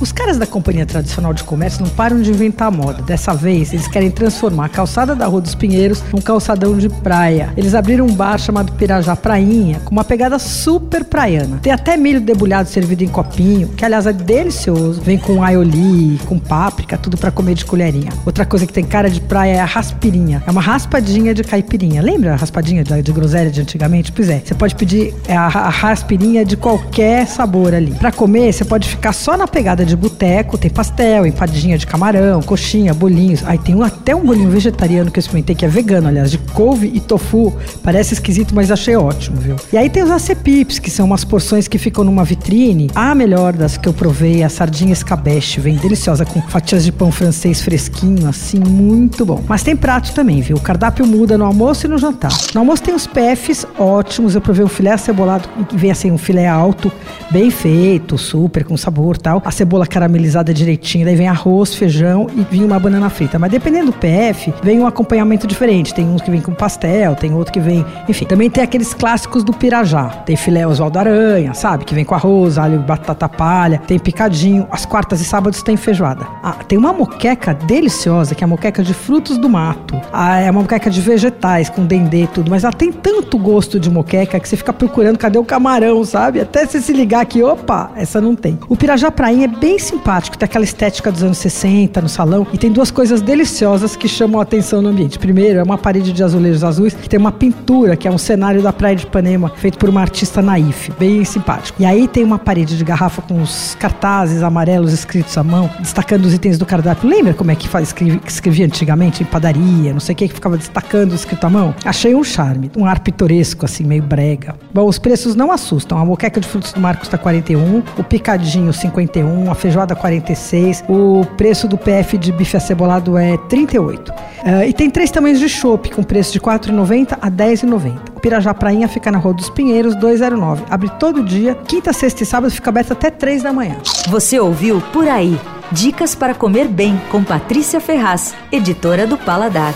Os caras da Companhia Tradicional de Comércio não param de inventar moda. Dessa vez, eles querem transformar a calçada da Rua dos Pinheiros num calçadão de praia. Eles abriram um bar chamado Pirajá Prainha, com uma pegada super praiana. Tem até milho debulhado servido em copinho, que aliás é delicioso. Vem com aioli, com páprica, tudo para comer de colherinha. Outra coisa que tem cara de praia é a raspirinha. É uma raspadinha de caipirinha. Lembra a raspadinha de, groselha de antigamente? Pois é, você pode pedir a, a raspirinha de qualquer sabor ali. Para comer, você pode ficar só na pegada de boteco, tem pastel, empadinha de camarão, coxinha, bolinhos. Aí tem um, até um bolinho vegetariano que eu experimentei, que é vegano, aliás, de couve e tofu. Parece esquisito, mas achei ótimo, viu? E aí tem os acepips, que são umas porções que ficam numa vitrine. A melhor das que eu provei, a sardinha escabeche, vem deliciosa, com fatias de pão francês fresquinho, assim, muito bom. Mas tem prato também, viu? O cardápio muda no almoço e no jantar. No almoço tem os PFs ótimos, eu provei um filé acebolado, que vem assim, um filé alto, bem feito, super, com sabor tal. A cebola caramelizada direitinho, daí vem arroz, feijão e vinha uma banana frita. Mas dependendo do PF, vem um acompanhamento diferente. Tem uns que vem com pastel, tem outro que vem. Enfim, também tem aqueles clássicos do Pirajá. Tem filé Oswaldo Aranha, sabe? Que vem com arroz, alho, batata palha, tem picadinho. As quartas e sábados tem feijoada. Ah, tem uma moqueca deliciosa, que é a moqueca de frutos do mato. Ah, é uma moqueca de vegetais, com dendê e tudo. Mas ela tem tanto gosto de moqueca que você fica procurando cadê o camarão, sabe? Até você se ligar que, opa, essa não tem. O Pirajá Prainha é bem simpático, tem aquela estética dos anos 60 no salão e tem duas coisas deliciosas que chamam a atenção no ambiente. Primeiro, é uma parede de azulejos azuis que tem uma pintura, que é um cenário da Praia de Ipanema, feito por uma artista naif, bem simpático. E aí tem uma parede de garrafa com os cartazes amarelos escritos à mão, destacando os itens do cardápio. Lembra como é que faz, escrevia, antigamente em padaria, não sei o que, que ficava destacando escrito à mão? Achei um charme, um ar pitoresco, assim, meio brega. Bom, os preços não assustam. A moqueca de frutos do mar custa 41, o picadinho 51, a feijoada 46, o preço do PF de bife acebolado é 38. Uh, e tem três tamanhos de chopp, com preço de R$ 4,90 a R$ 10,90. O Pirajá Prainha fica na Rua dos Pinheiros, 209. Abre todo dia, quinta, sexta e sábado, fica aberto até 3 da manhã. Você ouviu Por Aí. Dicas para comer bem com Patrícia Ferraz, editora do Paladar.